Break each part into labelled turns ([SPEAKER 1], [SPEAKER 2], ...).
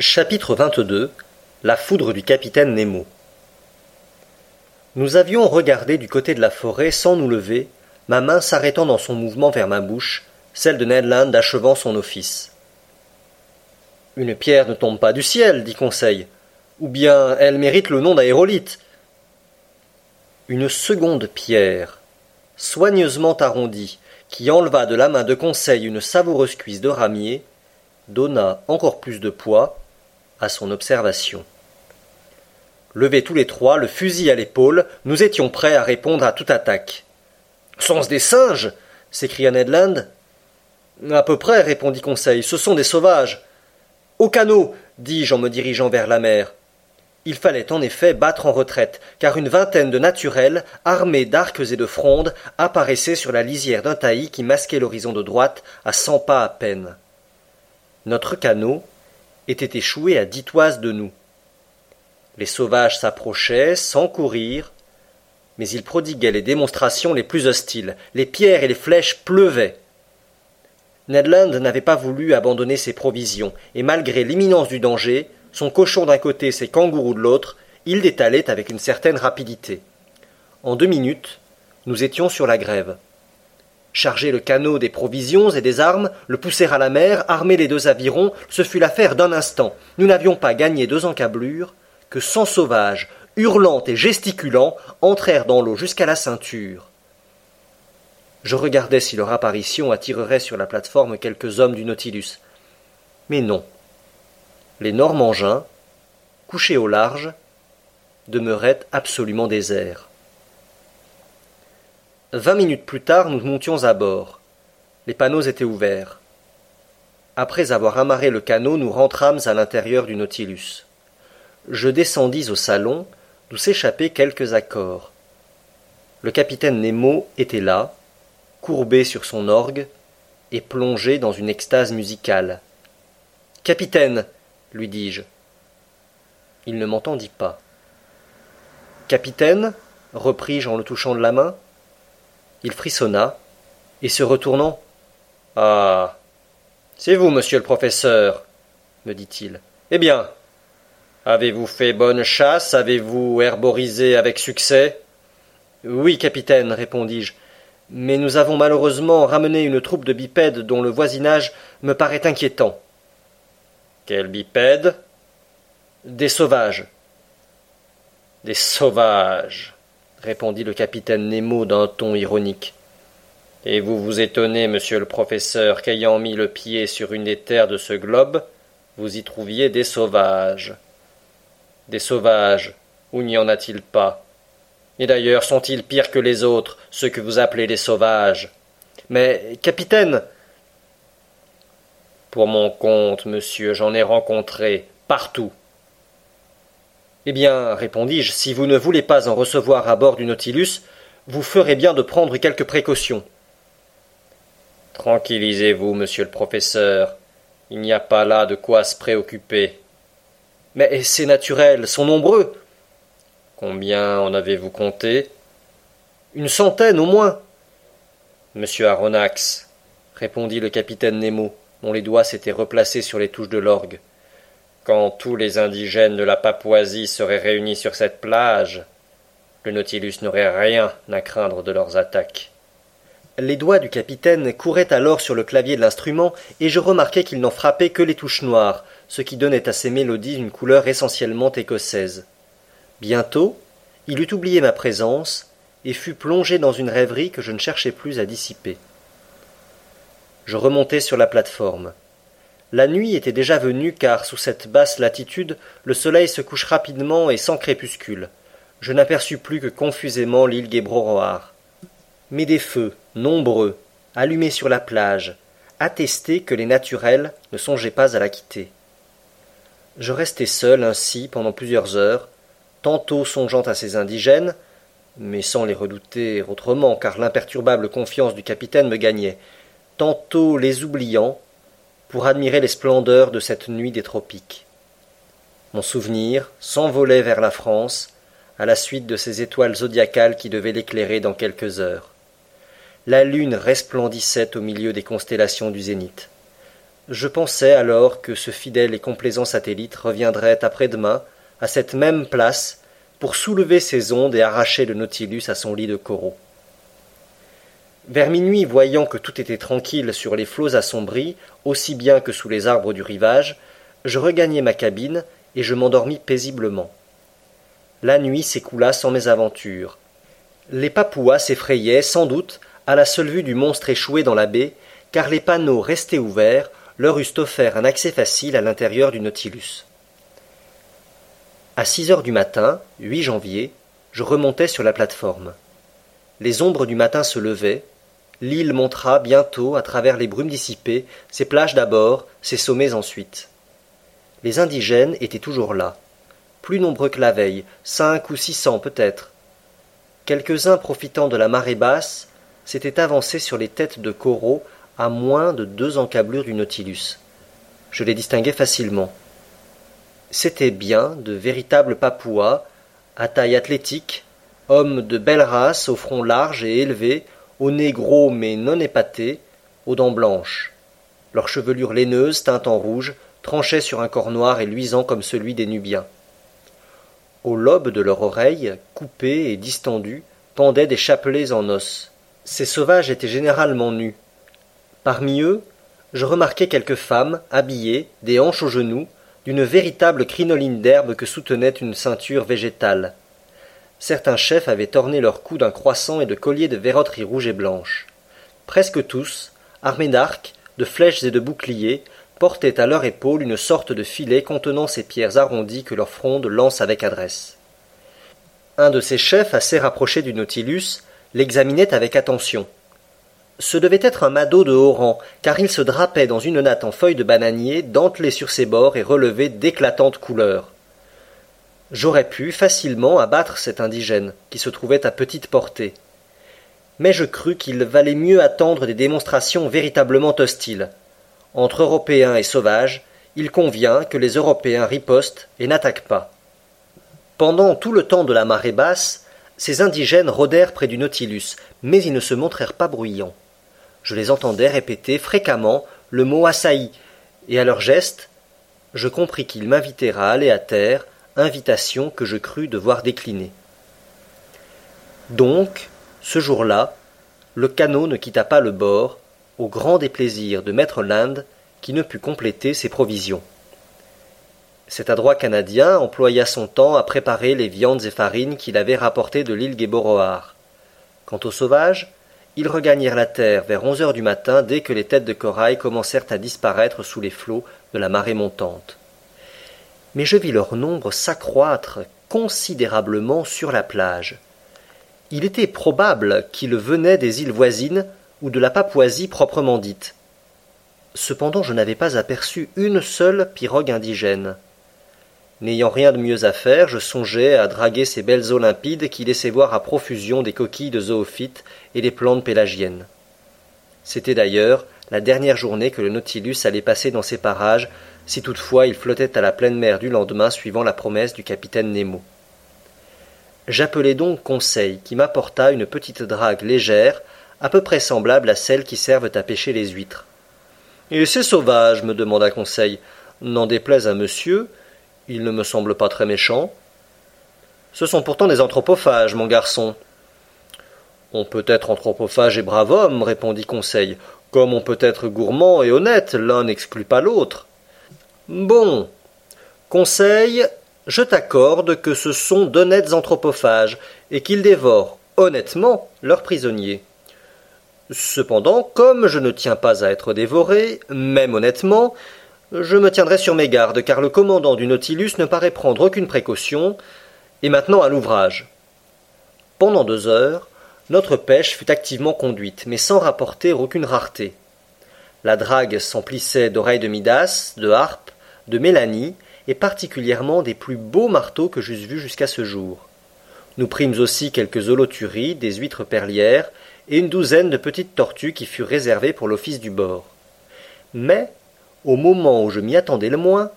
[SPEAKER 1] Chapitre 22 La foudre du capitaine Nemo Nous avions regardé du côté de la forêt sans nous lever, ma main s'arrêtant dans son mouvement vers ma bouche, celle de Ned Land achevant son office. Une pierre ne tombe pas du ciel, dit Conseil, ou bien elle mérite le nom d'aérolite. Une seconde pierre, soigneusement arrondie, qui enleva de la main de Conseil une savoureuse cuisse de ramier, donna encore plus de poids à son observation. Levés tous les trois, le fusil à l'épaule, nous étions prêts à répondre à toute attaque. Sont-ce des singes? s'écria Ned Land. À peu près, répondit Conseil, ce sont des sauvages. Au canot dis-je en me dirigeant vers la mer. Il fallait en effet battre en retraite, car une vingtaine de naturels, armés d'arcs et de frondes, apparaissaient sur la lisière d'un taillis qui masquait l'horizon de droite à cent pas à peine. Notre canot, était échoué à dix toises de nous. Les sauvages s'approchaient sans courir, mais ils prodiguaient les démonstrations les plus hostiles. Les pierres et les flèches pleuvaient. Ned Land n'avait pas voulu abandonner ses provisions, et malgré l'imminence du danger, son cochon d'un côté, ses kangourous de l'autre, il détalait avec une certaine rapidité. En deux minutes, nous étions sur la grève charger le canot des provisions et des armes, le pousser à la mer, armer les deux avirons, ce fut l'affaire d'un instant. Nous n'avions pas gagné deux encablures que cent sauvages, hurlant et gesticulant, entrèrent dans l'eau jusqu'à la ceinture. Je regardais si leur apparition attirerait sur la plateforme quelques hommes du Nautilus. Mais non. Les Normangins, couchés au large, demeuraient absolument déserts. Vingt minutes plus tard, nous montions à bord. Les panneaux étaient ouverts. Après avoir amarré le canot, nous rentrâmes à l'intérieur du Nautilus. Je descendis au salon, d'où s'échappaient quelques accords. Le capitaine Nemo était là, courbé sur son orgue, et plongé dans une extase musicale. Capitaine, lui dis-je. Il ne m'entendit pas. Capitaine, repris-je en le touchant de la main, il frissonna, et se retournant. Ah. C'est vous, monsieur le professeur, me dit-il. Eh bien. Avez-vous fait bonne chasse? Avez-vous herborisé avec succès? Oui, capitaine, répondis-je. Mais nous avons malheureusement ramené une troupe de bipèdes dont le voisinage me paraît inquiétant. Quels bipèdes? Des sauvages. Des sauvages répondit le capitaine Nemo d'un ton ironique. Et vous vous étonnez, monsieur le professeur, qu'ayant mis le pied sur une des terres de ce globe, vous y trouviez des sauvages. Des sauvages, où n'y en a-t-il pas? Et d'ailleurs, sont-ils pires que les autres, ceux que vous appelez les sauvages? Mais, capitaine Pour mon compte, monsieur, j'en ai rencontré partout, eh bien, répondis-je, si vous ne voulez pas en recevoir à bord du Nautilus, vous ferez bien de prendre quelques précautions. Tranquillisez-vous, monsieur le professeur. Il n'y a pas là de quoi se préoccuper. Mais ces naturels sont nombreux. Combien en avez-vous compté? Une centaine au moins. Monsieur Aronnax, répondit le capitaine Nemo, dont les doigts s'étaient replacés sur les touches de l'orgue. Quand tous les indigènes de la Papouasie seraient réunis sur cette plage, le Nautilus n'aurait rien à craindre de leurs attaques. Les doigts du capitaine couraient alors sur le clavier de l'instrument, et je remarquai qu'il n'en frappait que les touches noires, ce qui donnait à ses mélodies une couleur essentiellement écossaise. Bientôt, il eut oublié ma présence, et fut plongé dans une rêverie que je ne cherchais plus à dissiper. Je remontai sur la plateforme. La nuit était déjà venue car sous cette basse latitude le soleil se couche rapidement et sans crépuscule. Je n'aperçus plus que confusément l'île Guébroroar. Mais des feux, nombreux, allumés sur la plage, attestaient que les naturels ne songeaient pas à la quitter. Je restai seul ainsi pendant plusieurs heures, tantôt songeant à ces indigènes, mais sans les redouter autrement, car l'imperturbable confiance du capitaine me gagnait, tantôt les oubliant, pour admirer les splendeurs de cette nuit des tropiques. Mon souvenir s'envolait vers la France, à la suite de ces étoiles zodiacales qui devaient l'éclairer dans quelques heures. La lune resplendissait au milieu des constellations du zénith. Je pensais alors que ce fidèle et complaisant satellite reviendrait après-demain à cette même place pour soulever ses ondes et arracher le Nautilus à son lit de coraux. Vers minuit, voyant que tout était tranquille sur les flots assombris, aussi bien que sous les arbres du rivage, je regagnai ma cabine et je m'endormis paisiblement. La nuit s'écoula sans mésaventures. Les Papouas s'effrayaient, sans doute, à la seule vue du monstre échoué dans la baie, car les panneaux restés ouverts leur eussent offert un accès facile à l'intérieur du Nautilus. À six heures du matin, 8 janvier, je remontai sur la plateforme. Les ombres du matin se levaient, l'île montra bientôt, à travers les brumes dissipées, ses plages d'abord, ses sommets ensuite. Les indigènes étaient toujours là, plus nombreux que la veille, cinq ou six cents peut-être. Quelques-uns profitant de la marée basse, s'étaient avancés sur les têtes de coraux à moins de deux encablures du Nautilus. Je les distinguais facilement. C'étaient bien de véritables Papouas, à taille athlétique, hommes de belle race, au front large et élevé, au nez gros mais non épaté, aux dents blanches. Leur chevelure laineuse, teinte en rouge, tranchait sur un corps noir et luisant comme celui des Nubiens. Au lobe de leurs oreilles, coupées et distendues, pendaient des chapelets en os. Ces sauvages étaient généralement nus, Parmi eux, je remarquai quelques femmes, habillées, des hanches aux genoux, d'une véritable crinoline d'herbe que soutenait une ceinture végétale. Certains chefs avaient orné leur cou d'un croissant et de colliers de verroterie rouge et blanche. Presque tous, armés d'arcs, de flèches et de boucliers, portaient à leur épaule une sorte de filet contenant ces pierres arrondies que leur fronde lance avec adresse. Un de ces chefs, assez rapproché du Nautilus, l'examinait avec attention. Ce devait être un madaud de haut rang, car il se drapait dans une natte en feuilles de bananier, dentelée sur ses bords et relevée d'éclatantes couleurs. J'aurais pu facilement abattre cet indigène, qui se trouvait à petite portée. Mais je crus qu'il valait mieux attendre des démonstrations véritablement hostiles. Entre Européens et sauvages, il convient que les Européens ripostent et n'attaquent pas. Pendant tout le temps de la marée basse, ces indigènes rôdèrent près du Nautilus, mais ils ne se montrèrent pas bruyants. Je les entendais répéter fréquemment le mot assailli, et à leurs gestes, je compris qu'ils m'invitaient à aller à terre, invitation que je crus devoir décliner. Donc, ce jour-là, le canot ne quitta pas le bord, au grand déplaisir de maître Land, qui ne put compléter ses provisions. Cet adroit Canadien employa son temps à préparer les viandes et farines qu'il avait rapportées de l'île Guéboroar. Quant aux sauvages, ils regagnèrent la terre vers onze heures du matin dès que les têtes de corail commencèrent à disparaître sous les flots de la marée montante. Mais je vis leur nombre s'accroître considérablement sur la plage. Il était probable qu'ils venaient des îles voisines ou de la Papouasie proprement dite. Cependant je n'avais pas aperçu une seule pirogue indigène. N'ayant rien de mieux à faire, je songeais à draguer ces belles eaux limpides qui laissaient voir à profusion des coquilles de zoophytes et des plantes pélagiennes. C'était d'ailleurs la dernière journée que le Nautilus allait passer dans ces parages, si toutefois il flottait à la pleine mer du lendemain suivant la promesse du capitaine Nemo. J'appelai donc Conseil, qui m'apporta une petite drague légère, à peu près semblable à celles qui servent à pêcher les huîtres. Et ces sauvages, me demanda Conseil, n'en déplaise à monsieur, ils ne me semblent pas très méchants. Ce sont pourtant des anthropophages, mon garçon. On peut être anthropophage et brave homme, répondit Conseil, comme on peut être gourmand et honnête, l'un n'exclut pas l'autre. Bon. Conseil, je t'accorde que ce sont d'honnêtes anthropophages, et qu'ils dévorent honnêtement leurs prisonniers. Cependant, comme je ne tiens pas à être dévoré, même honnêtement, je me tiendrai sur mes gardes, car le commandant du Nautilus ne paraît prendre aucune précaution, et maintenant à l'ouvrage. Pendant deux heures, notre pêche fut activement conduite, mais sans rapporter aucune rareté. La drague s'emplissait d'oreilles de Midas, de harpes, de mélanie, et particulièrement des plus beaux marteaux que j'eusse vus jusqu'à ce jour. Nous prîmes aussi quelques holoturies, des huîtres perlières, et une douzaine de petites tortues qui furent réservées pour l'office du bord. Mais au moment où je m'y attendais le moins,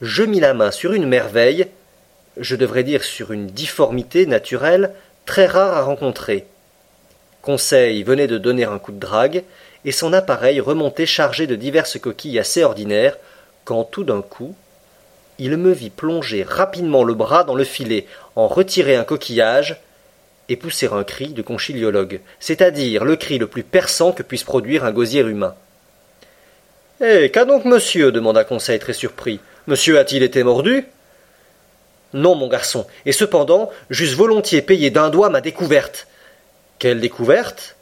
[SPEAKER 1] je mis la main sur une merveille, je devrais dire sur une difformité naturelle très rare à rencontrer. Conseil venait de donner un coup de drague, et son appareil remontait chargé de diverses coquilles assez ordinaires, quand tout d'un coup, il me vit plonger rapidement le bras dans le filet, en retirer un coquillage, et pousser un cri de conchiliologue, c'est-à-dire le cri le plus perçant que puisse produire un gosier humain. Eh. Qu'a donc monsieur? demanda Conseil très surpris. Monsieur a-t-il été mordu Non, mon garçon, et cependant, j'eusse volontiers payé d'un doigt ma découverte. Quelle découverte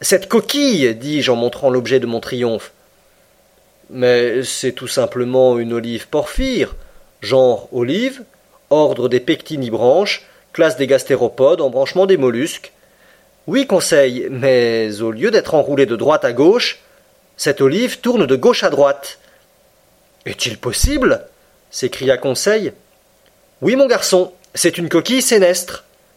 [SPEAKER 1] Cette coquille, dis-je en montrant l'objet de mon triomphe. Mais c'est tout simplement une olive porphyre, genre olive, ordre des pectinibranches, classe des gastéropodes, embranchement des mollusques. Oui, conseil, mais au lieu d'être enroulée de droite à gauche, cette olive tourne de gauche à droite. Est-il possible? s'écria Conseil. Oui, mon garçon, c'est une coquille sénestre.